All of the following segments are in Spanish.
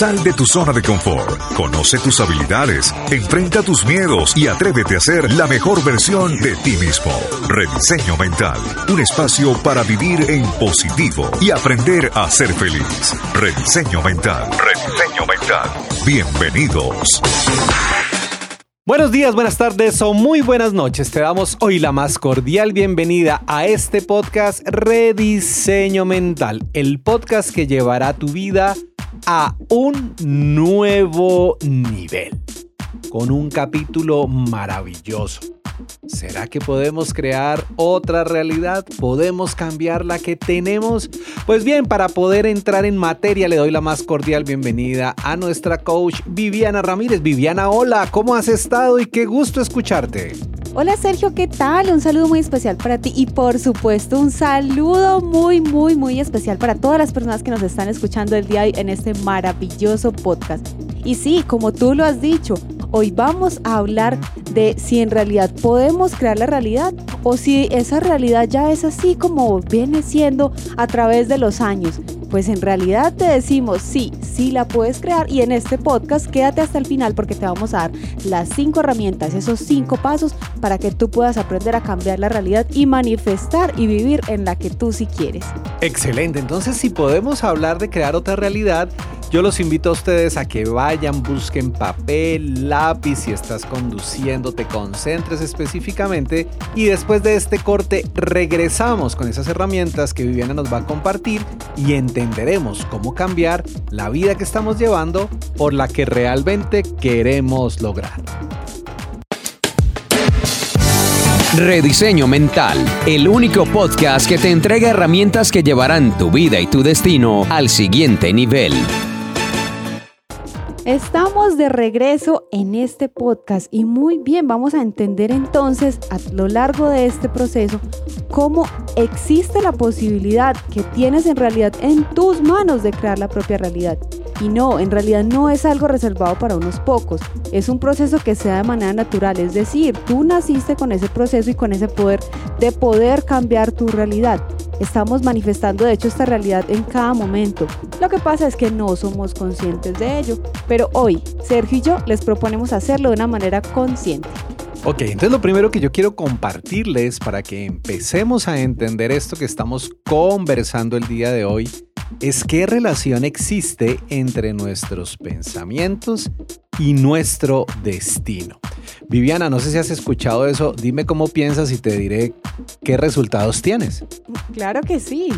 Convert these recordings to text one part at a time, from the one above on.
Sal de tu zona de confort, conoce tus habilidades, enfrenta tus miedos y atrévete a ser la mejor versión de ti mismo. Rediseño Mental, un espacio para vivir en positivo y aprender a ser feliz. Rediseño Mental, Rediseño Mental. Bienvenidos. Buenos días, buenas tardes o muy buenas noches. Te damos hoy la más cordial bienvenida a este podcast Rediseño Mental, el podcast que llevará tu vida a un nuevo nivel, con un capítulo maravilloso. ¿Será que podemos crear otra realidad? ¿Podemos cambiar la que tenemos? Pues bien, para poder entrar en materia le doy la más cordial bienvenida a nuestra coach Viviana Ramírez. Viviana, hola, ¿cómo has estado y qué gusto escucharte? Hola Sergio, ¿qué tal? Un saludo muy especial para ti y por supuesto un saludo muy, muy, muy especial para todas las personas que nos están escuchando el día de hoy en este maravilloso podcast. Y sí, como tú lo has dicho, hoy vamos a hablar de si en realidad podemos crear la realidad o si esa realidad ya es así como viene siendo a través de los años. Pues en realidad te decimos sí, sí la puedes crear y en este podcast quédate hasta el final porque te vamos a dar las cinco herramientas, esos cinco pasos para que tú puedas aprender a cambiar la realidad y manifestar y vivir en la que tú sí quieres. Excelente, entonces si podemos hablar de crear otra realidad, yo los invito a ustedes a que vayan, busquen papel, lápiz, si estás conduciendo, te concentres específicamente y después de este corte regresamos con esas herramientas que Viviana nos va a compartir y entenderemos cómo cambiar la vida que estamos llevando por la que realmente queremos lograr. Rediseño Mental, el único podcast que te entrega herramientas que llevarán tu vida y tu destino al siguiente nivel. Estamos de regreso en este podcast y muy bien, vamos a entender entonces a lo largo de este proceso cómo existe la posibilidad que tienes en realidad en tus manos de crear la propia realidad. Y no, en realidad no es algo reservado para unos pocos, es un proceso que se da de manera natural, es decir, tú naciste con ese proceso y con ese poder de poder cambiar tu realidad. Estamos manifestando de hecho esta realidad en cada momento. Lo que pasa es que no somos conscientes de ello, pero hoy Sergio y yo les proponemos hacerlo de una manera consciente. Ok, entonces lo primero que yo quiero compartirles para que empecemos a entender esto que estamos conversando el día de hoy es qué relación existe entre nuestros pensamientos y nuestro destino. Viviana, no sé si has escuchado eso, dime cómo piensas y te diré qué resultados tienes. Claro que sí.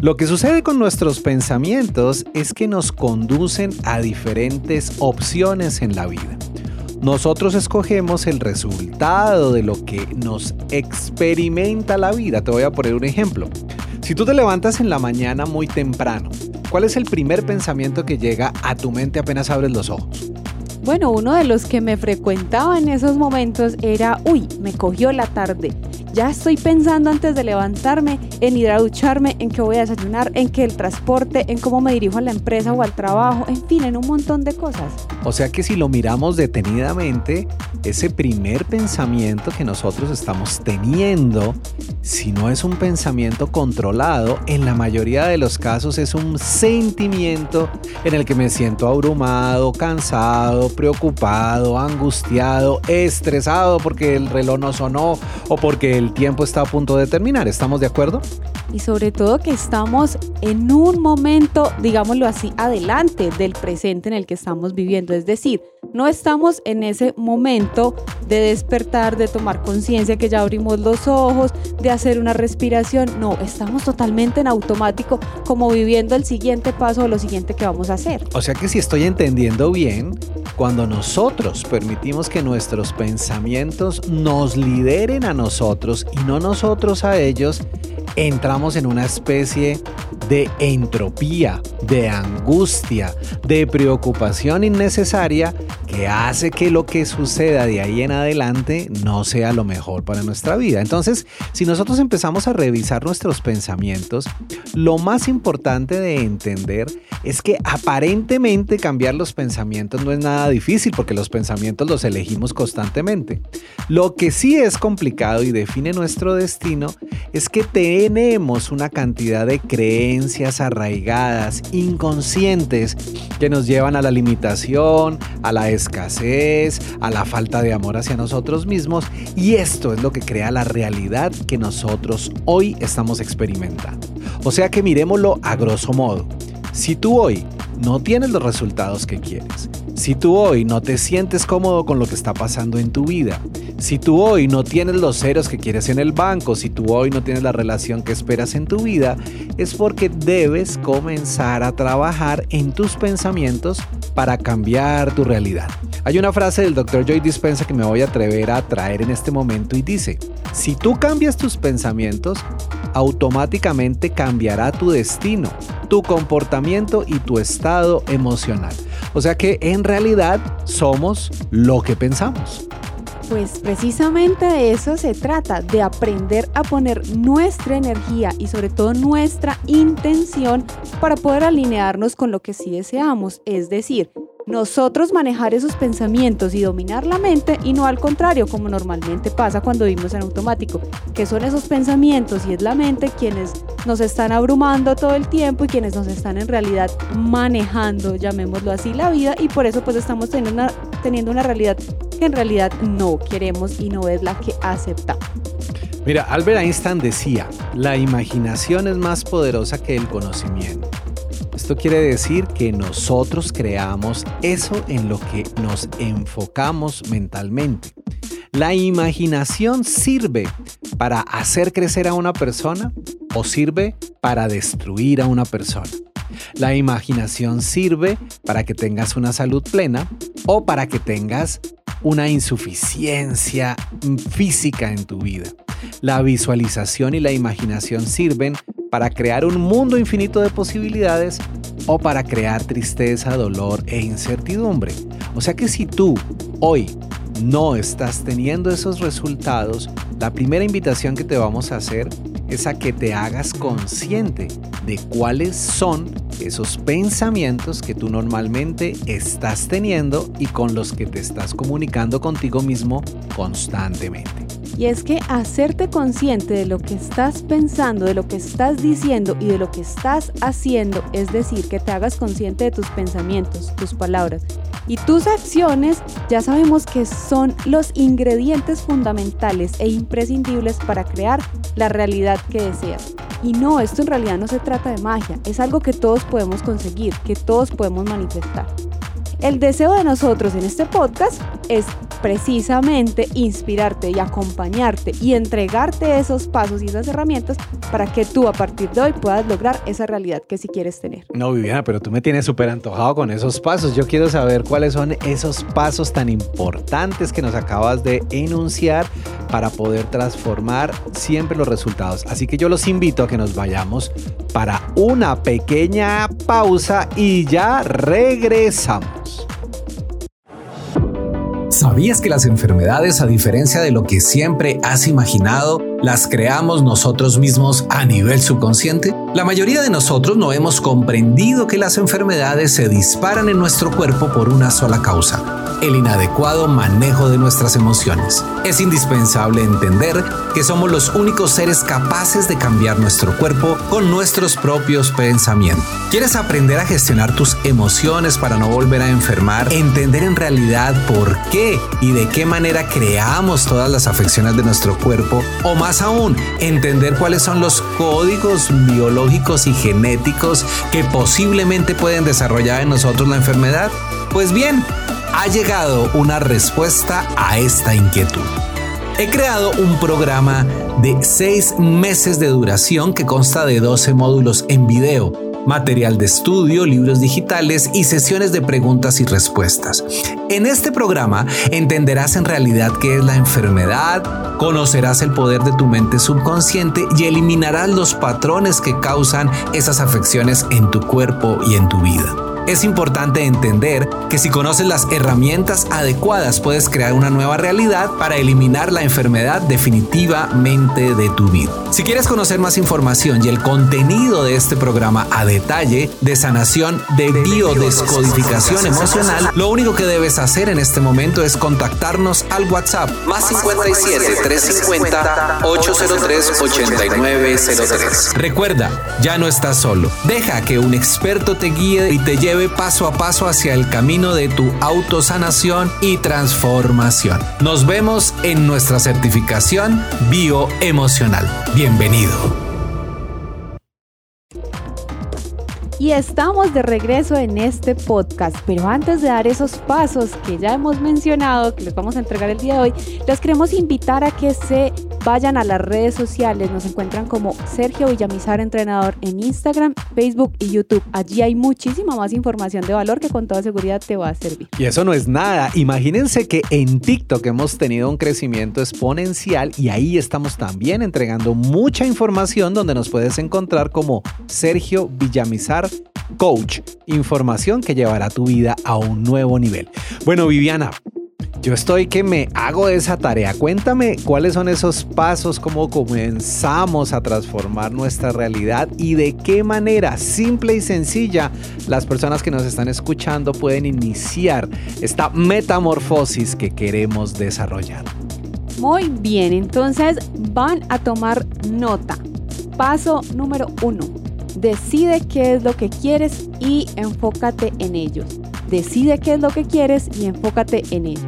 Lo que sucede con nuestros pensamientos es que nos conducen a diferentes opciones en la vida. Nosotros escogemos el resultado de lo que nos experimenta la vida. Te voy a poner un ejemplo. Si tú te levantas en la mañana muy temprano, ¿cuál es el primer pensamiento que llega a tu mente apenas abres los ojos? Bueno, uno de los que me frecuentaba en esos momentos era, uy, me cogió la tarde. Ya estoy pensando antes de levantarme en ir a ducharme, en qué voy a desayunar, en que el transporte, en cómo me dirijo a la empresa o al trabajo, en fin, en un montón de cosas. O sea que si lo miramos detenidamente, ese primer pensamiento que nosotros estamos teniendo, si no es un pensamiento controlado, en la mayoría de los casos es un sentimiento en el que me siento abrumado, cansado, preocupado, angustiado, estresado porque el reloj no sonó o porque el tiempo está a punto de terminar. ¿Estamos de acuerdo? Y sobre todo que estamos en un momento, digámoslo así, adelante del presente en el que estamos viviendo. Es decir, no estamos en ese momento de despertar, de tomar conciencia que ya abrimos los ojos, de hacer una respiración. No, estamos totalmente en automático, como viviendo el siguiente paso o lo siguiente que vamos a hacer. O sea que si estoy entendiendo bien, cuando nosotros permitimos que nuestros pensamientos nos lideren a nosotros y no nosotros a ellos, entramos en una especie de entropía, de angustia, de preocupación innecesaria que hace que lo que suceda de ahí en adelante no sea lo mejor para nuestra vida. Entonces, si nosotros empezamos a revisar nuestros pensamientos, lo más importante de entender es que aparentemente cambiar los pensamientos no es nada difícil porque los pensamientos los elegimos constantemente. Lo que sí es complicado y define nuestro destino es que tenemos una cantidad de creencias, arraigadas, inconscientes, que nos llevan a la limitación, a la escasez, a la falta de amor hacia nosotros mismos. Y esto es lo que crea la realidad que nosotros hoy estamos experimentando. O sea que miremoslo a grosso modo. Si tú hoy no tienes los resultados que quieres, si tú hoy no te sientes cómodo con lo que está pasando en tu vida, si tú hoy no tienes los ceros que quieres en el banco, si tú hoy no tienes la relación que esperas en tu vida, es porque debes comenzar a trabajar en tus pensamientos para cambiar tu realidad. Hay una frase del Dr. Joy Dispensa que me voy a atrever a traer en este momento y dice, si tú cambias tus pensamientos, automáticamente cambiará tu destino, tu comportamiento y tu estado emocional. O sea que en realidad somos lo que pensamos. Pues precisamente de eso se trata, de aprender a poner nuestra energía y sobre todo nuestra intención para poder alinearnos con lo que sí deseamos, es decir, nosotros manejar esos pensamientos y dominar la mente y no al contrario, como normalmente pasa cuando vivimos en automático, que son esos pensamientos y es la mente quienes nos están abrumando todo el tiempo y quienes nos están en realidad manejando, llamémoslo así, la vida y por eso pues estamos teniendo una, teniendo una realidad que en realidad no queremos y no es la que aceptamos. Mira, Albert Einstein decía, la imaginación es más poderosa que el conocimiento. Esto quiere decir que nosotros creamos eso en lo que nos enfocamos mentalmente. ¿La imaginación sirve para hacer crecer a una persona o sirve para destruir a una persona? La imaginación sirve para que tengas una salud plena o para que tengas una insuficiencia física en tu vida. La visualización y la imaginación sirven para crear un mundo infinito de posibilidades o para crear tristeza, dolor e incertidumbre. O sea que si tú hoy no estás teniendo esos resultados, la primera invitación que te vamos a hacer es a que te hagas consciente de cuáles son esos pensamientos que tú normalmente estás teniendo y con los que te estás comunicando contigo mismo constantemente. Y es que hacerte consciente de lo que estás pensando, de lo que estás diciendo y de lo que estás haciendo, es decir, que te hagas consciente de tus pensamientos, tus palabras y tus acciones, ya sabemos que son los ingredientes fundamentales e imprescindibles para crear la realidad que deseas. Y no, esto en realidad no se trata de magia, es algo que todos podemos conseguir, que todos podemos manifestar. El deseo de nosotros en este podcast es precisamente inspirarte y acompañarte y entregarte esos pasos y esas herramientas para que tú a partir de hoy puedas lograr esa realidad que si quieres tener. No, Viviana, pero tú me tienes súper antojado con esos pasos. Yo quiero saber cuáles son esos pasos tan importantes que nos acabas de enunciar para poder transformar siempre los resultados. Así que yo los invito a que nos vayamos para una pequeña pausa y ya regresamos. ¿Sabías que las enfermedades, a diferencia de lo que siempre has imaginado, las creamos nosotros mismos a nivel subconsciente? La mayoría de nosotros no hemos comprendido que las enfermedades se disparan en nuestro cuerpo por una sola causa el inadecuado manejo de nuestras emociones. Es indispensable entender que somos los únicos seres capaces de cambiar nuestro cuerpo con nuestros propios pensamientos. ¿Quieres aprender a gestionar tus emociones para no volver a enfermar? Entender en realidad por qué y de qué manera creamos todas las afecciones de nuestro cuerpo o más aún, entender cuáles son los códigos biológicos y genéticos que posiblemente pueden desarrollar en nosotros la enfermedad? Pues bien, ha llegado una respuesta a esta inquietud. He creado un programa de 6 meses de duración que consta de 12 módulos en video, material de estudio, libros digitales y sesiones de preguntas y respuestas. En este programa entenderás en realidad qué es la enfermedad, conocerás el poder de tu mente subconsciente y eliminarás los patrones que causan esas afecciones en tu cuerpo y en tu vida. Es importante entender que si conoces las herramientas adecuadas puedes crear una nueva realidad para eliminar la enfermedad definitivamente de tu vida. Si quieres conocer más información y el contenido de este programa a detalle de sanación de biodescodificación emocional, lo único que debes hacer en este momento es contactarnos al WhatsApp más 57 350 803 8903. Recuerda, ya no estás solo. Deja que un experto te guíe y te lleve paso a paso hacia el camino de tu autosanación y transformación. Nos vemos en nuestra certificación bioemocional. Bienvenido. Y estamos de regreso en este podcast, pero antes de dar esos pasos que ya hemos mencionado, que les vamos a entregar el día de hoy, los queremos invitar a que se vayan a las redes sociales. Nos encuentran como Sergio Villamizar Entrenador en Instagram, Facebook y YouTube. Allí hay muchísima más información de valor que con toda seguridad te va a servir. Y eso no es nada. Imagínense que en TikTok hemos tenido un crecimiento exponencial y ahí estamos también entregando mucha información donde nos puedes encontrar como Sergio Villamizar Coach, información que llevará tu vida a un nuevo nivel. Bueno, Viviana, yo estoy que me hago esa tarea. Cuéntame cuáles son esos pasos, cómo comenzamos a transformar nuestra realidad y de qué manera simple y sencilla las personas que nos están escuchando pueden iniciar esta metamorfosis que queremos desarrollar. Muy bien, entonces van a tomar nota. Paso número uno Decide qué es lo que quieres y enfócate en ellos. Decide qué es lo que quieres y enfócate en ello.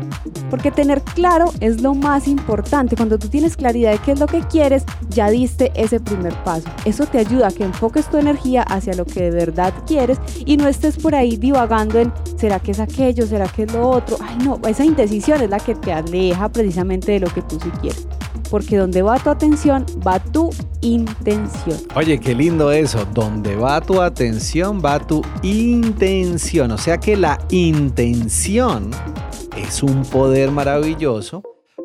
Porque tener claro es lo más importante. Cuando tú tienes claridad de qué es lo que quieres, ya diste ese primer paso. Eso te ayuda a que enfoques tu energía hacia lo que de verdad quieres y no estés por ahí divagando en ¿será que es aquello? ¿Será que es lo otro? Ay no, esa indecisión es la que te aleja precisamente de lo que tú sí quieres porque donde va tu atención va tu intención. Oye, qué lindo eso, donde va tu atención va tu intención, o sea que la intención es un poder maravilloso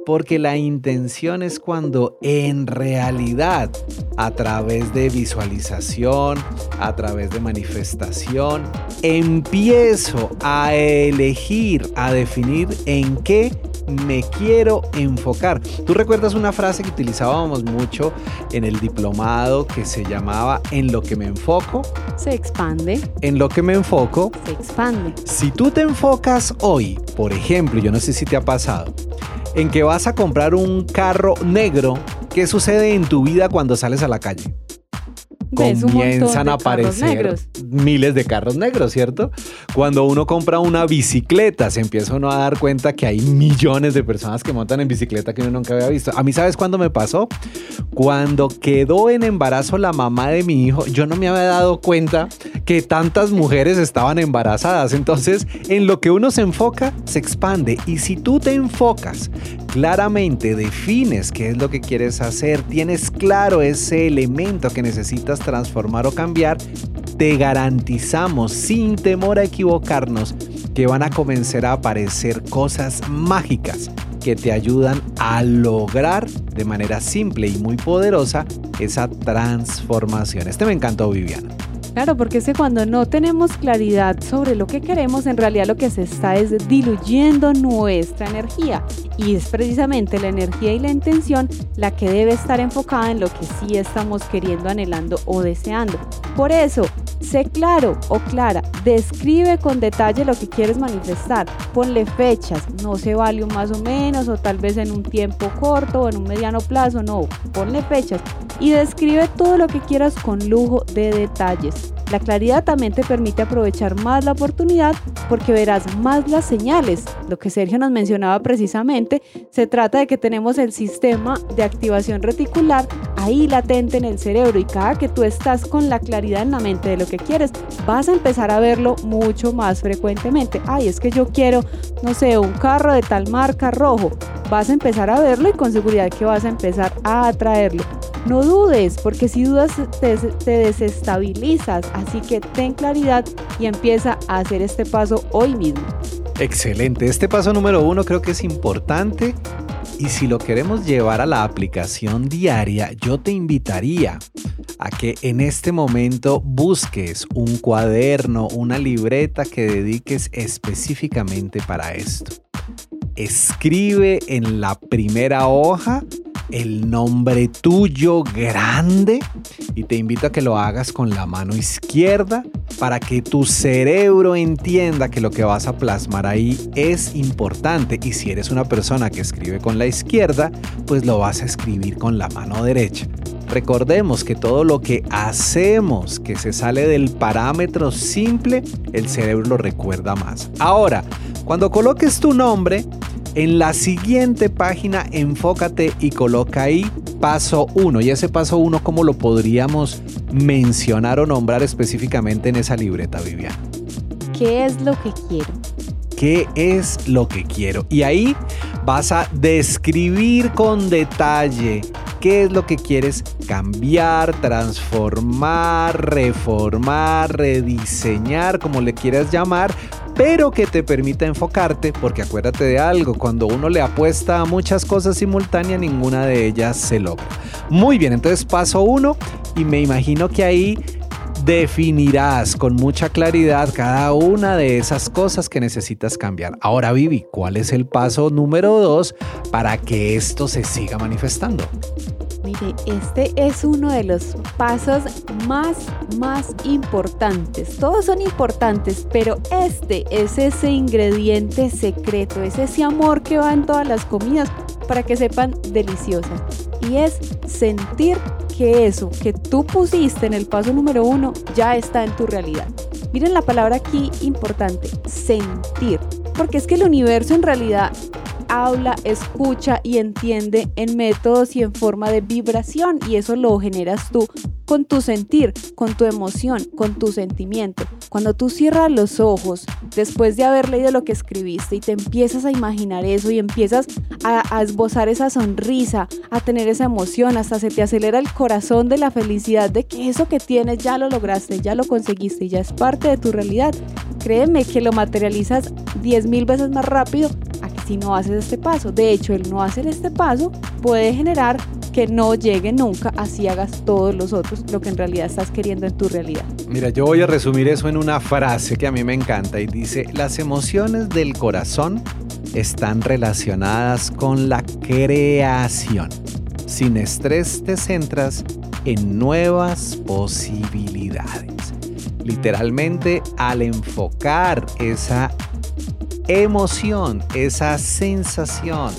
porque la intención es cuando en realidad a través de visualización, a través de manifestación, empiezo a elegir, a definir en qué me quiero enfocar. ¿Tú recuerdas una frase que utilizábamos mucho en el diplomado que se llamaba en lo que me enfoco? Se expande. En lo que me enfoco. Se expande. Si tú te enfocas hoy, por ejemplo, yo no sé si te ha pasado, en que vas a comprar un carro negro, ¿qué sucede en tu vida cuando sales a la calle? Comienzan a aparecer miles de carros negros, ¿cierto? Cuando uno compra una bicicleta, se empieza uno a dar cuenta que hay millones de personas que montan en bicicleta que uno nunca había visto. A mí, ¿sabes cuándo me pasó? Cuando quedó en embarazo la mamá de mi hijo, yo no me había dado cuenta que tantas mujeres estaban embarazadas. Entonces, en lo que uno se enfoca, se expande. Y si tú te enfocas claramente, defines qué es lo que quieres hacer, tienes claro ese elemento que necesitas transformar o cambiar, te garantizamos sin temor a equivocarnos que van a comenzar a aparecer cosas mágicas que te ayudan a lograr de manera simple y muy poderosa esa transformación. Este me encantó, Viviana. Claro, porque es que cuando no tenemos claridad sobre lo que queremos, en realidad lo que se está es diluyendo nuestra energía. Y es precisamente la energía y la intención la que debe estar enfocada en lo que sí estamos queriendo, anhelando o deseando. Por eso, sé claro o clara, describe con detalle lo que quieres manifestar, ponle fechas, no se vale un más o menos o tal vez en un tiempo corto o en un mediano plazo, no, ponle fechas y describe todo lo que quieras con lujo de detalles. La claridad también te permite aprovechar más la oportunidad porque verás más las señales. Lo que Sergio nos mencionaba precisamente, se trata de que tenemos el sistema de activación reticular ahí latente en el cerebro y cada que tú estás con la claridad en la mente de lo que quieres, vas a empezar a verlo mucho más frecuentemente. Ay, es que yo quiero, no sé, un carro de tal marca rojo. Vas a empezar a verlo y con seguridad que vas a empezar a atraerlo. No dudes, porque si dudas te, desestabilizas, así que ten claridad y empieza a hacer este paso hoy mismo. Excelente, este paso número uno creo que es importante y si lo queremos llevar a la aplicación diaria, yo te invitaría a que en este momento busques un cuaderno, una libreta que dediques específicamente para esto. Escribe en la primera hoja el nombre tuyo grande y te invito a que lo hagas con la mano izquierda para que tu cerebro entienda que lo que vas a plasmar ahí es importante y si eres una persona que escribe con la izquierda, pues lo vas a escribir con la mano derecha. Recordemos que todo lo que hacemos que se sale del parámetro simple, el cerebro lo recuerda más. Ahora, cuando coloques tu nombre, en la siguiente página enfócate y coloca ahí paso 1. Y ese paso 1, ¿cómo lo podríamos mencionar o nombrar específicamente en esa libreta, Viviana? ¿Qué es lo que quiero? ¿Qué es lo que quiero? Y ahí vas a describir con detalle qué es lo que quieres cambiar, transformar, reformar, rediseñar, como le quieras llamar, pero que te permita enfocarte, porque acuérdate de algo, cuando uno le apuesta a muchas cosas simultáneas, ninguna de ellas se logra. Muy bien, entonces paso uno y me imagino que ahí definirás con mucha claridad cada una de esas cosas que necesitas cambiar. Ahora, Vivi, ¿cuál es el paso número dos para que esto se siga manifestando? Mire, este es uno de los pasos más, más importantes. Todos son importantes, pero este es ese ingrediente secreto, es ese amor que va en todas las comidas para que sepan deliciosas. Y es sentir que eso que tú pusiste en el paso número uno ya está en tu realidad. Miren la palabra aquí importante, sentir. Porque es que el universo en realidad habla, escucha y entiende en métodos y en forma de vibración y eso lo generas tú con tu sentir, con tu emoción, con tu sentimiento. Cuando tú cierras los ojos después de haber leído lo que escribiste y te empiezas a imaginar eso y empiezas a, esbozar esa sonrisa, a tener esa emoción, hasta se te acelera el corazón de la felicidad de que eso que tienes ya lo lograste, ya lo conseguiste ya es parte de tu realidad. Créeme que lo materializas 10 mil veces más rápido si no haces este paso. De hecho, el no hacer este paso puede generar que no llegue nunca, así hagas todos los otros, lo que en realidad estás queriendo en tu realidad. Mira, yo voy a resumir eso en una frase que a mí me encanta y dice, las emociones del corazón están relacionadas con la creación. Sin estrés te centras en nuevas posibilidades. Literalmente, al enfocar esa emoción, esa sensación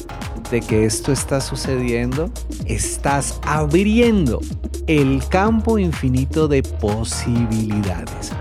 de que esto está sucediendo, estás abriendo el campo infinito de posibilidades.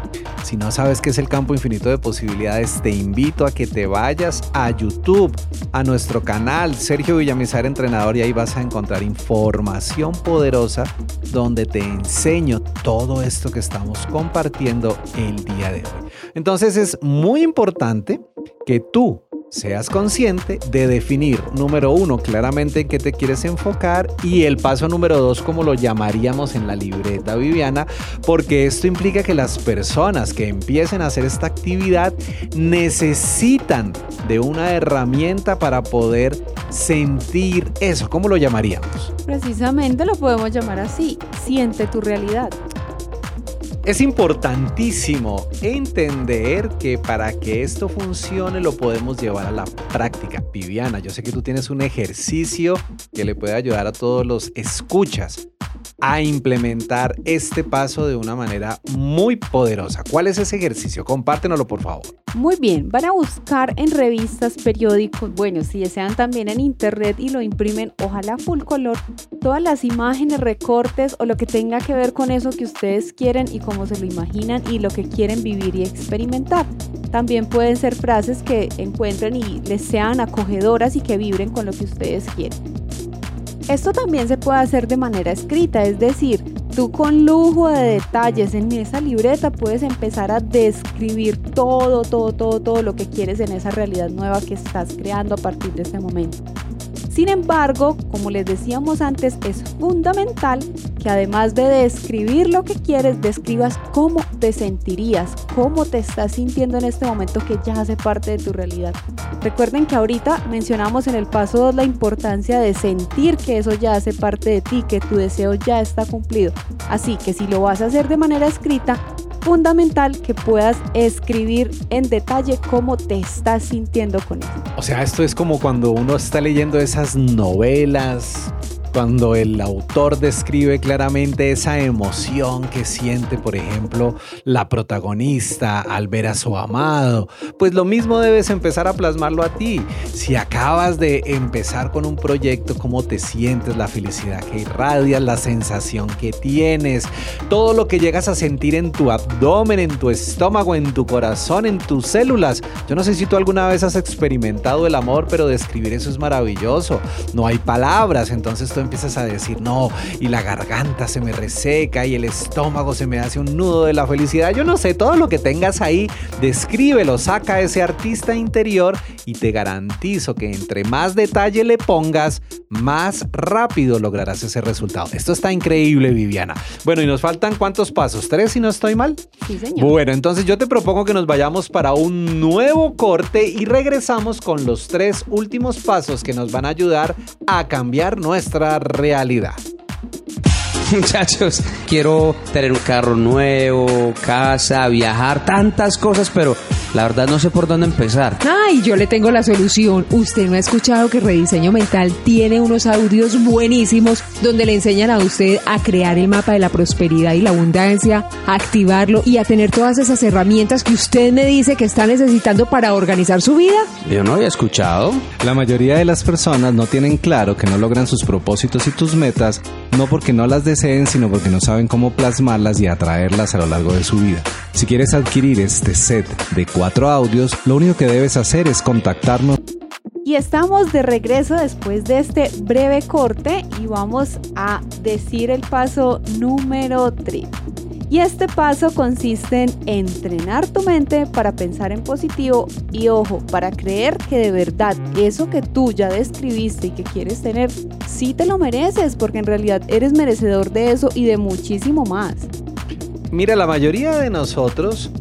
Si no sabes qué es el campo infinito de posibilidades, te invito a que te vayas a YouTube, a nuestro canal Sergio Villamizar Entrenador y ahí vas a encontrar información poderosa donde te enseño todo esto que estamos compartiendo el día de hoy. Entonces es muy importante que tú seas consciente de definir, número uno, claramente en qué te quieres enfocar y el paso número dos, como lo llamaríamos en la libreta Viviana, porque esto implica que las personas que empiecen a hacer esta actividad necesitan de una herramienta para poder sentir eso. ¿Cómo lo llamaríamos? Precisamente lo podemos llamar así, siente tu realidad. Es importantísimo entender que para que esto funcione lo podemos llevar a la práctica. Viviana, yo sé que tú tienes un ejercicio que le puede ayudar a todos los escuchas a implementar este paso de una manera muy poderosa. ¿Cuál es ese ejercicio? Compártenoslo, por favor. Muy bien, van a buscar en revistas, periódicos, bueno, si desean también en internet y lo imprimen, ojalá full color, todas las imágenes, recortes o lo que tenga que ver con eso que ustedes quieren y se lo imaginan y lo que quieren vivir y experimentar. También pueden ser frases que encuentren y les sean acogedoras y que vibren con lo que ustedes quieren. Esto también se puede hacer de manera escrita, es decir, tú con lujo de detalles en esa libreta puedes empezar a describir todo, todo, todo, todo lo que quieres en esa realidad nueva que estás creando a partir de este momento. Sin embargo, como les decíamos antes, es fundamental que además de describir lo que quieres, describas cómo te sentirías, cómo te estás sintiendo en este momento que ya hace parte de tu realidad. Recuerden que ahorita mencionamos en el paso 2 la importancia de sentir que eso ya hace parte de ti, que tu deseo ya está cumplido. Así que si lo vas a hacer de manera escrita, fundamental que puedas escribir en detalle cómo te estás sintiendo con eso. O sea, esto es como cuando uno está leyendo esas novelas cuando el autor describe claramente esa emoción que siente, por ejemplo, la protagonista al ver a su amado, pues lo mismo debes empezar a plasmarlo a ti. Si acabas de empezar con un proyecto, cómo te sientes, la felicidad que irradias, la sensación que tienes, todo lo que llegas a sentir en tu abdomen, en tu estómago, en tu corazón, en tus células. Yo no sé si tú alguna vez has experimentado el amor, pero describir eso es maravilloso. No hay palabras, entonces tú empiezas a decir, no, y la garganta se me reseca y el estómago se me hace un nudo de la felicidad. Yo no sé, todo lo que tengas ahí, descríbelo, saca ese artista interior y te garantizo que entre más detalle le pongas, más rápido lograrás ese resultado. Esto está increíble, Viviana. Bueno, y nos faltan cuántos pasos? ¿Tres si no estoy mal? Sí, señor. Bueno, entonces yo te propongo que nos vayamos para un nuevo corte y regresamos con los tres últimos pasos que nos van a ayudar a cambiar nuestra realidad. Muchachos, quiero tener un carro nuevo, casa, viajar, tantas cosas, pero la verdad no sé por dónde empezar. Ay, yo le tengo la solución. Usted no ha escuchado que Rediseño Mental tiene unos audios buenísimos donde le enseñan a usted a crear el mapa de la prosperidad y la abundancia, a activarlo y a tener todas esas herramientas que usted me dice que está necesitando para organizar su vida. Yo no había escuchado. La mayoría de las personas no tienen claro que no logran sus propósitos y tus metas, no porque no las deseen, sino porque no saben cómo plasmarlas y atraerlas a lo largo de su vida. Si quieres adquirir este set de cuatro audios, lo único que debes hacer es contactarnos. Y estamos de regreso después de este breve corte y vamos a decir el paso número 3. Y este paso consiste en entrenar tu mente para pensar en positivo y ojo, para creer que de verdad eso que tú ya describiste y que quieres tener, sí te lo mereces porque en realidad eres merecedor de eso y de muchísimo más. Mira, la mayoría de nosotros,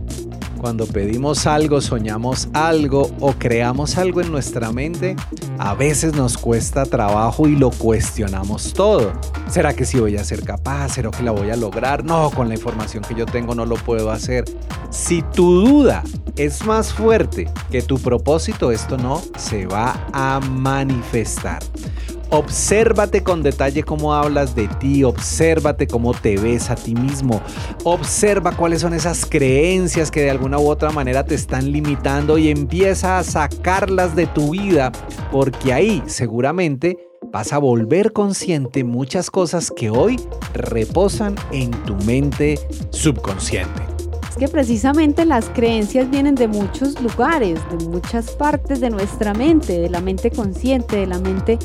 cuando pedimos algo, soñamos algo o creamos algo en nuestra mente, a veces nos cuesta trabajo y lo cuestionamos todo. ¿Será que sí voy a ser capaz? ¿Será que la voy a lograr? No, con la información que yo tengo no lo puedo hacer. Si tu duda es más fuerte que tu propósito, esto no se va a manifestar. Obsérvate con detalle cómo hablas de ti, obsérvate cómo te ves a ti mismo, observa cuáles son esas creencias que de alguna u otra manera te están limitando y empieza a sacarlas de tu vida, porque ahí seguramente vas a volver consciente muchas cosas que hoy reposan en tu mente subconsciente que precisamente las creencias vienen de muchos lugares, de muchas partes de nuestra mente, de la mente consciente, de la mente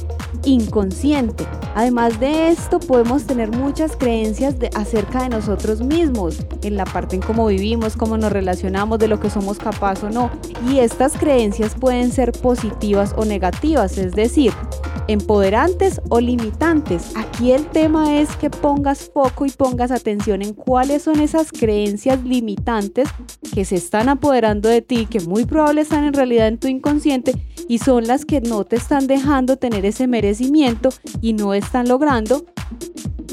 inconsciente. Además de esto, podemos tener muchas creencias de, acerca de nosotros mismos, en la parte en cómo vivimos, cómo nos relacionamos, de lo que somos capaces o no. Y estas creencias pueden ser positivas o negativas, es decir, empoderantes o limitantes. Aquí el tema es que pongas foco y pongas atención en cuáles son esas creencias limitantes que se están apoderando de ti, que muy probable están en realidad en tu inconsciente y son las que no te están dejando tener ese merecimiento y no están logrando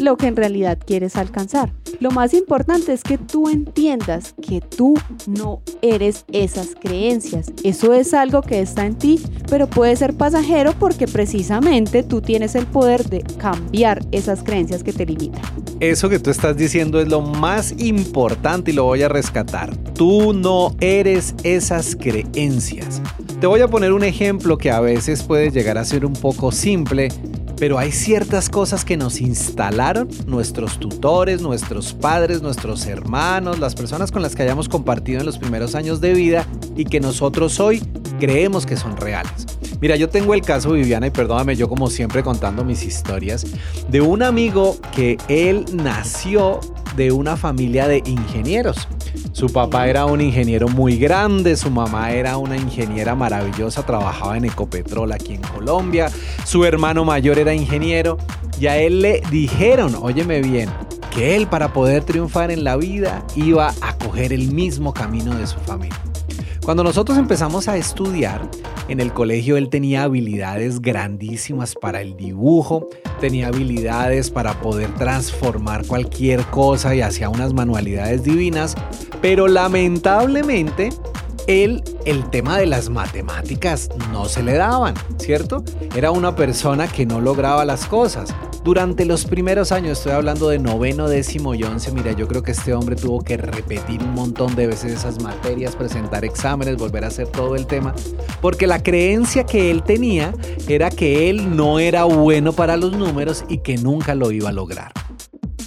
lo que en realidad quieres alcanzar. Lo más importante es que tú entiendas que tú no eres esas creencias. Eso es algo que está en ti, pero puede ser pasajero porque precisamente tú tienes el poder de cambiar esas creencias que te limitan. Eso que tú estás diciendo es lo más importante y lo voy a rescatar. Tú no eres esas creencias. Te voy a poner un ejemplo que a veces puede llegar a ser un poco simple, pero hay ciertas cosas que nos instalaron nuestros tutores, nuestros padres, nuestros hermanos, las personas con las que hayamos compartido en los primeros años de vida y que nosotros hoy creemos que son reales. Mira, yo tengo el caso, Viviana, y perdóname yo como siempre contando mis historias, de un amigo que él nació de una familia de ingenieros. Su papá era un ingeniero muy grande, su mamá era una ingeniera maravillosa, trabajaba en Ecopetrol aquí en Colombia, su hermano mayor era ingeniero y a él le dijeron, óyeme bien, que él para poder triunfar en la vida iba a coger el mismo camino de su familia. Cuando nosotros empezamos a estudiar, en el colegio él tenía habilidades grandísimas para el dibujo, tenía habilidades para poder transformar cualquier cosa y hacía unas manualidades divinas, pero lamentablemente él el tema de las matemáticas no se le daban, ¿cierto? Era una persona que no lograba las cosas. Durante los primeros años, estoy hablando de noveno, décimo y once, mira, yo creo que este hombre tuvo que repetir un montón de veces esas materias, presentar exámenes, volver a hacer todo el tema, porque la creencia que él tenía era que él no era bueno para los números y que nunca lo iba a lograr.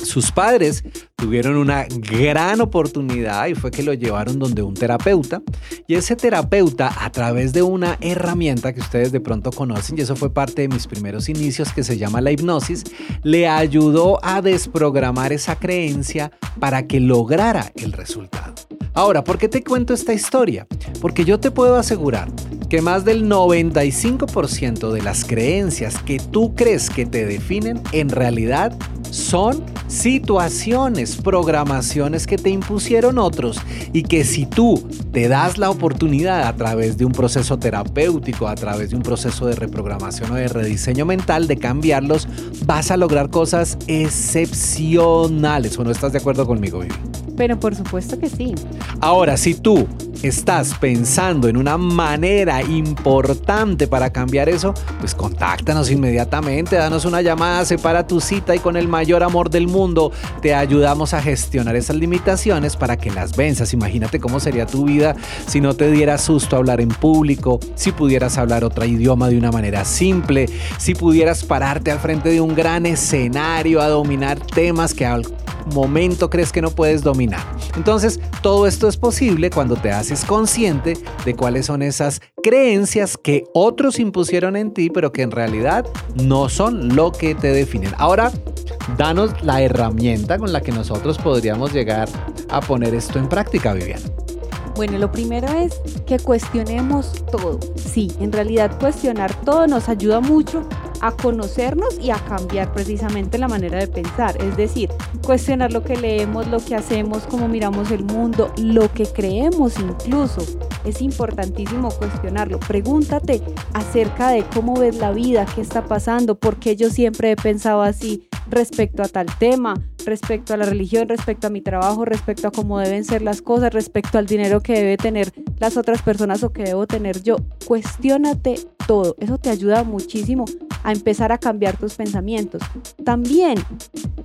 Sus padres tuvieron una gran oportunidad y fue que lo llevaron donde un terapeuta y ese terapeuta a través de una herramienta que ustedes de pronto conocen y eso fue parte de mis primeros inicios que se llama la hipnosis, le ayudó a desprogramar esa creencia para que lograra el resultado. Ahora, ¿por qué te cuento esta historia? Porque yo te puedo asegurar que más del 95% de las creencias que tú crees que te definen en realidad son situaciones, programaciones que te impusieron otros y que si tú te das la oportunidad a través de un proceso terapéutico, a través de un proceso de reprogramación o de rediseño mental, de cambiarlos, vas a lograr cosas excepcionales. ¿O no estás de acuerdo conmigo, Vivi? Pero por supuesto que sí. Ahora, si tú estás pensando en una manera importante para cambiar eso, pues contáctanos inmediatamente, danos una llamada, separa tu cita y con el mayor amor del mundo te ayudamos a gestionar esas limitaciones para que las venzas. Imagínate cómo sería tu vida si no te diera susto hablar en público, si pudieras hablar otro idioma de una manera simple, si pudieras pararte al frente de un gran escenario a dominar temas que al momento crees que no puedes dominar. Entonces, todo esto es posible cuando te haces consciente de cuáles son esas creencias que otros impusieron en ti, pero que en realidad no son lo que te definen. Ahora, danos la herramienta con la que nosotros podríamos llegar a poner esto en práctica, Viviana. Bueno, lo primero es que cuestionemos todo. Sí, en realidad cuestionar todo nos ayuda mucho a conocernos y a cambiar precisamente la manera de pensar. Es decir, cuestionar lo que leemos, lo que hacemos, cómo miramos el mundo, lo que creemos incluso. Es importantísimo cuestionarlo. Pregúntate acerca de cómo ves la vida, qué está pasando, por qué yo siempre he pensado así respecto a tal tema, respecto a la religión, respecto a mi trabajo, respecto a cómo deben ser las cosas, respecto al dinero que debe tener las otras personas o que debo tener yo. Cuestiónate todo. Eso te ayuda muchísimo a empezar a cambiar tus pensamientos. También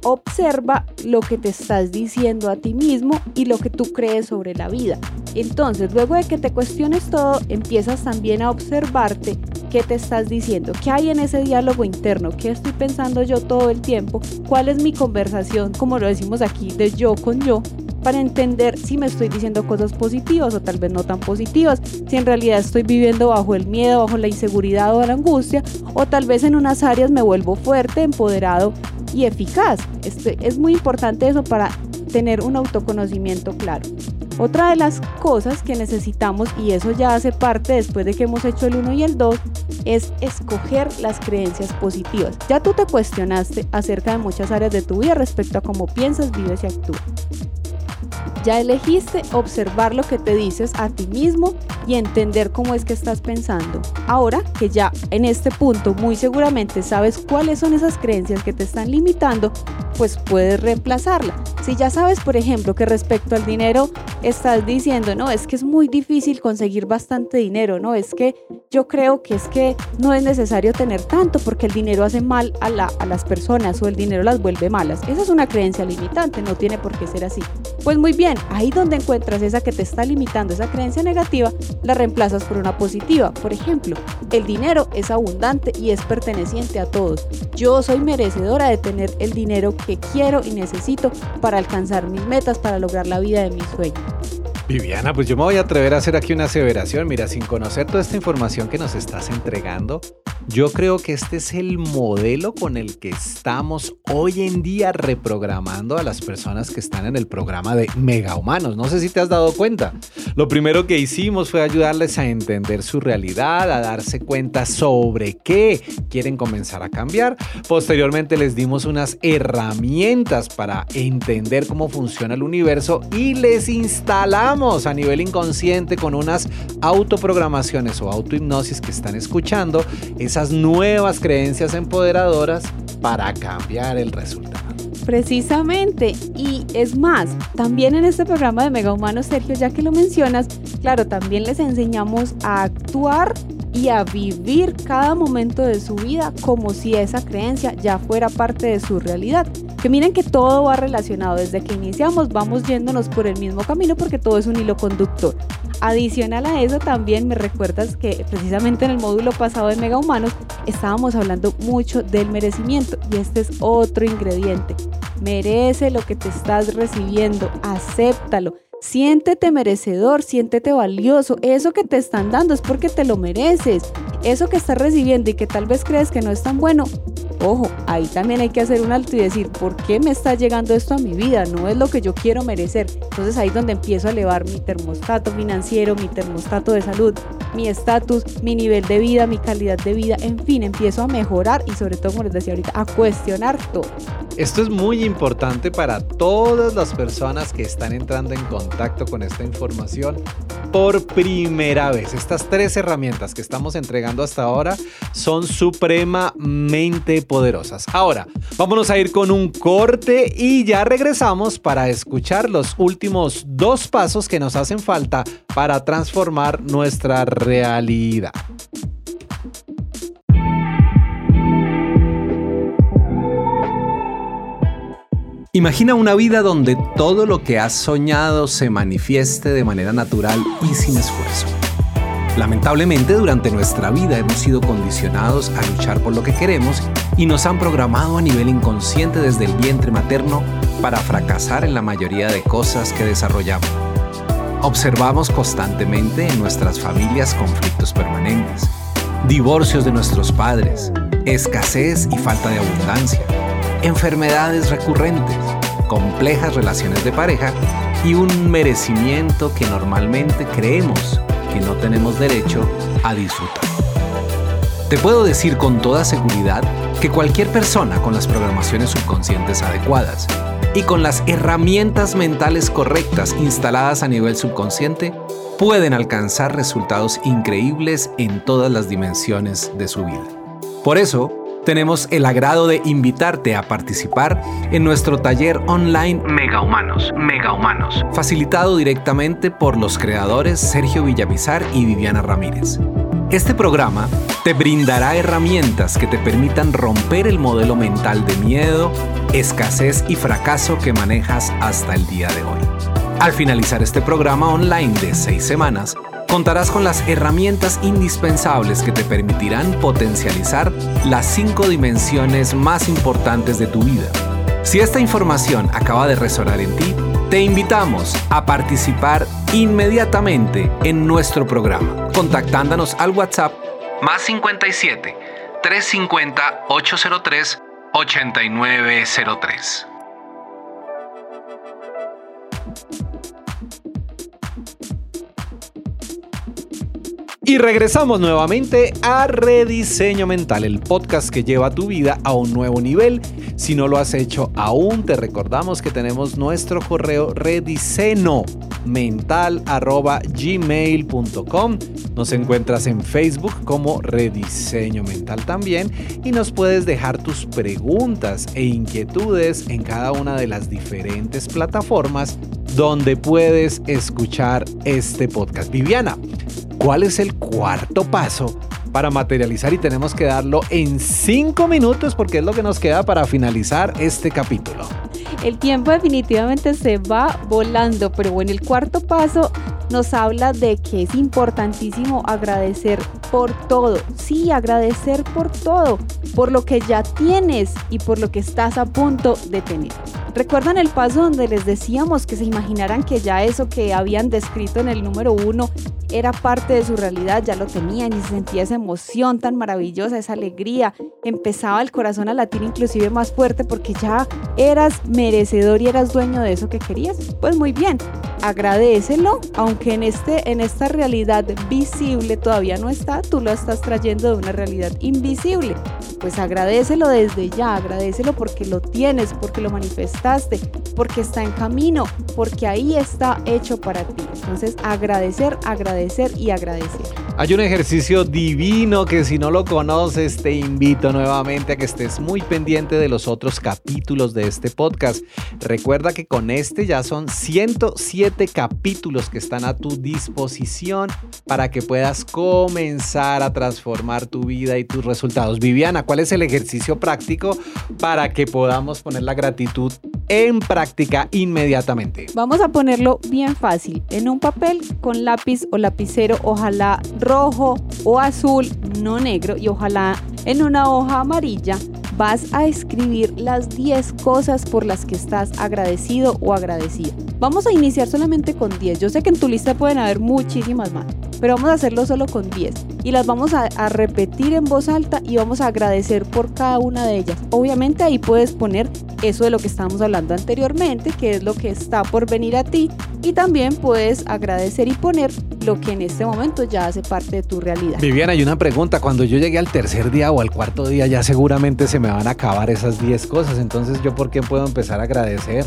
observa lo que te estás diciendo a ti mismo y lo que tú crees sobre la vida. Entonces, luego de que te cuestiones todo, empiezas también a observarte qué te estás diciendo, qué hay en ese diálogo interno, qué estoy pensando yo todo el tiempo, cuál es mi conversación, como lo decimos aquí, de yo con yo, para entender si me estoy diciendo cosas positivas o tal vez no tan positivas, si en realidad estoy viviendo bajo el miedo, bajo la inseguridad o la angustia, o tal vez en unas áreas me vuelvo fuerte, empoderado y eficaz. Este, es muy importante eso para tener un autoconocimiento claro. Otra de las cosas que necesitamos, y eso ya hace parte después de que hemos hecho el 1 y el 2, es escoger las creencias positivas. Ya tú te cuestionaste acerca de muchas áreas de tu vida respecto a cómo piensas, vives y actúas. Ya elegiste observar lo que te dices a ti mismo y entender cómo es que estás pensando. Ahora que ya en este punto muy seguramente sabes cuáles son esas creencias que te están limitando, pues puedes reemplazarla. Si ya sabes, por ejemplo, que respecto al dinero estás diciendo, no, es que es muy difícil conseguir bastante dinero, no, es que yo creo que es que no es necesario tener tanto porque el dinero hace mal a, la, a las personas o el dinero las vuelve malas. Esa es una creencia limitante, no tiene por qué ser así. Pues muy bien, ahí donde encuentras esa que te está limitando, esa creencia negativa, la reemplazas por una positiva. Por ejemplo, el dinero es abundante y es perteneciente a todos. Yo soy merecedora de tener el dinero que quiero y necesito para alcanzar mis metas, para lograr la vida de mis sueños. Viviana, pues yo me voy a atrever a hacer aquí una aseveración. Mira, sin conocer toda esta información que nos estás entregando, Yo creo que este es el modelo con el que estamos hoy en día reprogramando a las personas que están en el programa de Mega Humanos. No sé si te has dado cuenta. Lo primero que hicimos fue ayudarles a entender su realidad, a darse cuenta sobre qué quieren comenzar a cambiar. Posteriormente les dimos unas herramientas para entender cómo funciona el universo y les instalamos a nivel inconsciente con unas autoprogramaciones o autohipnosis que están escuchando esas nuevas creencias empoderadoras para cambiar el resultado. Precisamente, y es más, también en este programa de Mega Humanos, Sergio, ya que lo mencionas, claro, también les enseñamos a actuar y a vivir cada momento de su vida como si esa creencia ya fuera parte de su realidad. Que miren que todo va relacionado, desde que iniciamos vamos yéndonos por el mismo camino porque todo es un hilo conductor. Adicional a eso también me recuerdas que precisamente en el módulo pasado de Mega Humanos estábamos hablando mucho del merecimiento y este es otro ingrediente. Merece lo que te estás recibiendo, acéptalo. Siéntete merecedor, siéntete valioso. Eso que te están dando es porque te lo mereces. Eso que estás recibiendo y que tal vez crees que no es tan bueno, ojo, ahí también hay que hacer un alto y decir, ¿por qué me está llegando esto a mi vida? No es lo que yo quiero merecer. Entonces ahí es donde empiezo a elevar mi termostato financiero, mi termostato de salud, mi estatus, mi nivel de vida, mi calidad de vida, en fin, empiezo a mejorar y sobre todo, como les decía ahorita, a cuestionar todo. Esto es muy importante para todas las personas que están entrando en contacto con esta información por primera vez. Estas tres herramientas que estamos entregando hasta ahora son supremamente poderosas. Ahora, vámonos a ir con un corte y ya regresamos para escuchar los últimos dos pasos que nos hacen falta para transformar nuestra realidad. Imagina una vida donde todo lo que has soñado se manifieste de manera natural y sin esfuerzo. Lamentablemente durante nuestra vida hemos sido condicionados a luchar por lo que queremos y nos han programado a nivel inconsciente desde el vientre materno para fracasar en la mayoría de cosas que desarrollamos. Observamos constantemente en nuestras familias conflictos permanentes, divorcios de nuestros padres, escasez y falta de abundancia, enfermedades recurrentes, complejas relaciones de pareja y un merecimiento que normalmente creemos que no tenemos derecho a disfrutar. Te puedo decir con toda seguridad que cualquier persona con las programaciones subconscientes adecuadas y con las herramientas mentales correctas instaladas a nivel subconsciente pueden alcanzar resultados increíbles en todas las dimensiones de su vida. Por eso, tenemos el agrado de invitarte a participar en nuestro taller online Mega Humanos, Mega Humanos, facilitado directamente por los creadores Sergio Villamizar y Viviana Ramírez. Este programa te brindará herramientas que te permitan romper el modelo mental de miedo, escasez y fracaso que manejas hasta el día de hoy. Al finalizar este programa online de seis semanas, contarás con las herramientas indispensables que te permitirán potencializar las cinco dimensiones más importantes de tu vida. Si esta información acaba de resonar en ti, te invitamos a participar inmediatamente en nuestro programa, contactándonos al WhatsApp más 57 350 803 8903. Y regresamos nuevamente a Rediseño Mental, el podcast que lleva tu vida a un nuevo nivel. Si no lo has hecho aún, te recordamos que tenemos nuestro correo rediseñomental.gmail.com. Nos encuentras en Facebook como Rediseño Mental también y nos puedes dejar tus preguntas e inquietudes en cada una de las diferentes plataformas donde puedes escuchar este podcast. Viviana, ¿Cuál es el cuarto paso para materializar? Y tenemos que darlo en cinco minutos porque es lo que nos queda para finalizar este capítulo. El tiempo definitivamente se va volando, pero bueno, el cuarto paso nos habla de que es importantísimo agradecer por todo. Sí, agradecer por todo, por lo que ya tienes y por lo que estás a punto de tener. ¿Recuerdan el paso donde les decíamos que se imaginaran que ya eso que habían descrito en el número uno era parte de su realidad, ya lo tenían y se sentía esa emoción tan maravillosa, esa alegría, empezaba el corazón a latir inclusive más fuerte porque ya eras merecedor y eras dueño de eso que querías? Pues muy bien, agradecelo, aunque en, este, en esta realidad visible todavía no está, tú lo estás trayendo de una realidad invisible. Pues agradecelo desde ya, agradecelo porque lo tienes, porque lo manifestaste, porque está en camino, porque ahí está hecho para ti. Entonces agradecer, agradecer y agradecer. Hay un ejercicio divino que si no lo conoces te invito nuevamente a que estés muy pendiente de los otros capítulos de este podcast. Recuerda que con este ya son 107 capítulos que están a tu disposición para que puedas comenzar a transformar tu vida y tus resultados. Viviana, ¿cuál es el ejercicio práctico para que podamos poner la gratitud en práctica inmediatamente? Vamos a ponerlo bien fácil, en un papel con lápiz o lapicero, ojalá rojo o azul, no negro, y ojalá en una hoja amarilla vas a escribir las 10 cosas por las que estás agradecido o agradecida. Vamos a iniciar solamente con 10. Yo sé que en tu lista pueden haber muchísimas más, pero vamos a hacerlo solo con 10 y las vamos a, a, repetir en voz alta y vamos a agradecer por cada una de ellas. Obviamente ahí puedes poner eso de lo que estábamos hablando anteriormente, que es lo que está por venir a ti y también puedes agradecer y poner lo que en este momento ya hace parte de tu realidad. Viviana, hay una pregunta. Cuando yo llegué al tercer día o al cuarto día, ya seguramente se me van a acabar esas 10 cosas. Entonces, ¿yo por qué puedo empezar a agradecer?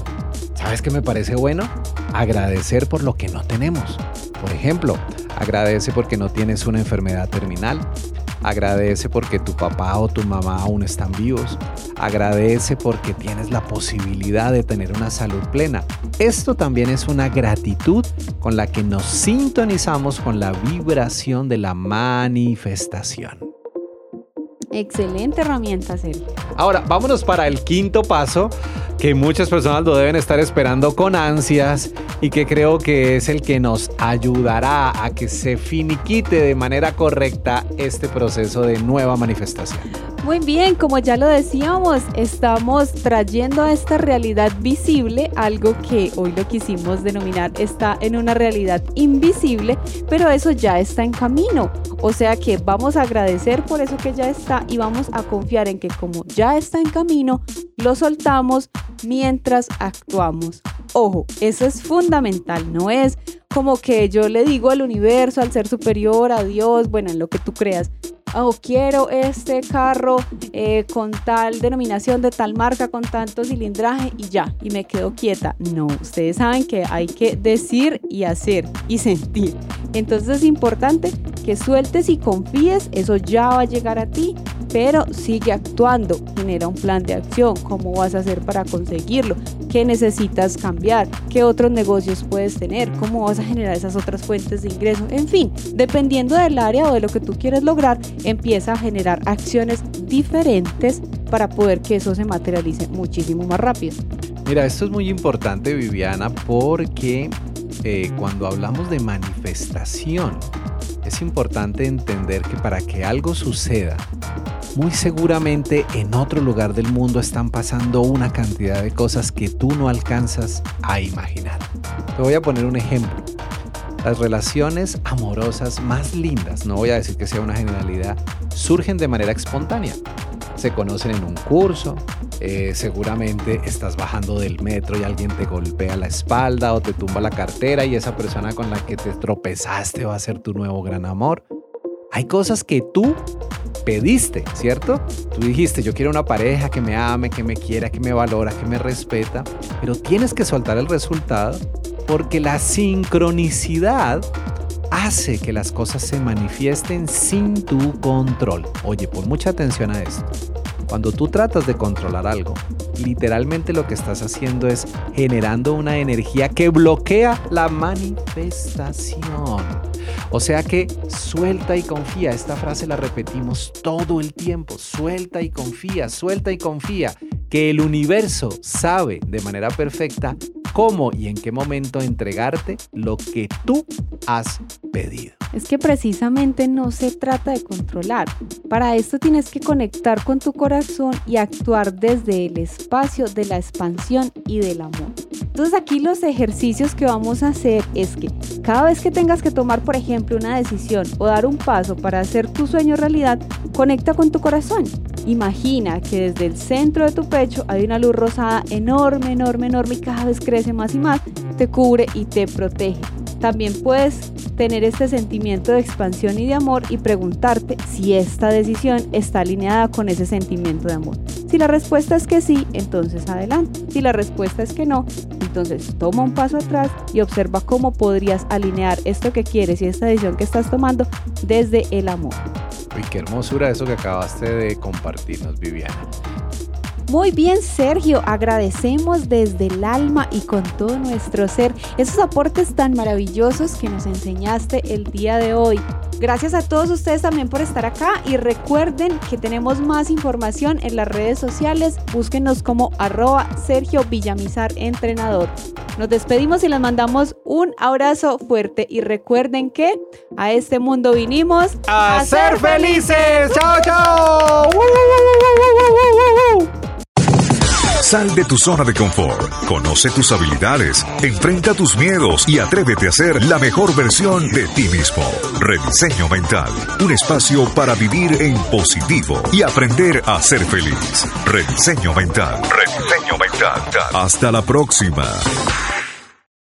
¿Sabes qué me parece bueno? Agradecer por lo que no tenemos. Por ejemplo, agradece porque no tienes una enfermedad terminal. Agradece porque tu papá o tu mamá aún están vivos. Agradece porque tienes la posibilidad de tener una salud plena. Esto también es una gratitud con la que nos sintonizamos con la vibración de la manifestación. Excelente herramienta, Sergio. Ahora, vámonos para el quinto paso que muchas personas lo deben estar esperando con ansias y que creo que es el que nos ayudará a que se finiquite de manera correcta este proceso de nueva manifestación. Muy bien, como ya lo decíamos, estamos trayendo a esta realidad visible algo que hoy lo quisimos denominar está en una realidad invisible, pero eso ya está en camino. O sea que vamos a agradecer por eso que ya está y vamos a confiar en que como ya está en camino, lo soltamos mientras actuamos. Ojo, eso es fundamental, no es como que yo le digo al universo, al ser superior, a Dios, bueno, en lo que tú creas, oh, quiero este carro eh, con tal denominación de tal marca, con tanto cilindraje y ya, y me quedo quieta. No, ustedes saben que hay que decir y hacer y sentir. Entonces es importante que sueltes y confíes, eso ya va a llegar a ti, pero sigue actuando, genera un plan de acción, cómo vas a hacer para conseguirlo, qué necesitas cambiar, qué otros negocios puedes tener, cómo vas a generar esas otras fuentes de ingreso, en fin, dependiendo del área o de lo que tú quieres lograr, empieza a generar acciones diferentes para poder que eso se materialice muchísimo más rápido. Mira, esto es muy importante, Viviana, porque eh, cuando hablamos de manifestación, es importante entender que para que algo suceda, muy seguramente en otro lugar del mundo están pasando una cantidad de cosas que tú no alcanzas a imaginar. Te voy a poner un ejemplo. Las relaciones amorosas más lindas, no voy a decir que sea una generalidad, surgen de manera espontánea. Se conocen en un curso, eh, seguramente estás bajando del metro y alguien te golpea la espalda o te tumba la cartera y esa persona con la que te tropezaste va a ser tu nuevo gran amor. Hay cosas que tú pediste, ¿cierto? Tú dijiste, yo quiero una pareja que me ame, que me quiera, que me valora, que me respeta, pero tienes que soltar el resultado porque la sincronicidad hace que las cosas se manifiesten sin tu control. Oye, pon mucha atención a esto. Cuando tú tratas de controlar algo, literalmente lo que estás haciendo es generando una energía que bloquea la manifestación. O sea que suelta y confía. Esta frase la repetimos todo el tiempo. Suelta y confía, suelta y confía. Que el universo sabe de manera perfecta cómo y en qué momento entregarte lo que tú has pedido. Es que precisamente no se trata de controlar. Para esto tienes que conectar con tu corazón y actuar desde el espacio de la expansión y del amor. Entonces aquí los ejercicios que vamos a hacer es que cada vez que tengas que tomar, por ejemplo, una decisión o dar un paso para hacer tu sueño realidad, conecta con tu corazón. Imagina que desde el centro de tu pecho hay una luz rosada enorme, enorme, enorme y cada vez crece más y más, te cubre y te protege. También puedes tener este sentimiento de expansión y de amor y preguntarte si esta decisión está alineada con ese sentimiento de amor. Si la respuesta es que sí, entonces adelante. Si la respuesta es que no, entonces toma un paso atrás y observa cómo podrías alinear esto que quieres y esta decisión que estás tomando desde el amor. Uy, qué hermosura eso que acabaste de compartirnos, Viviana. Muy bien, Sergio, agradecemos desde el alma y con todo nuestro ser esos aportes tan maravillosos que nos enseñaste el día de hoy. Gracias a todos ustedes también por estar acá y recuerden que tenemos más información en las redes sociales. Búsquenos como arroba Sergio Villamizar Entrenador. Nos despedimos y les mandamos un abrazo fuerte y recuerden que a este mundo vinimos a, ser felices. ¡Chao, chao! Sal de tu zona de confort, conoce tus habilidades, enfrenta tus miedos y atrévete a ser la mejor versión de ti mismo. Rediseño mental, un espacio para vivir en positivo y aprender a ser feliz. Rediseño mental, rediseño mental. Hasta la próxima.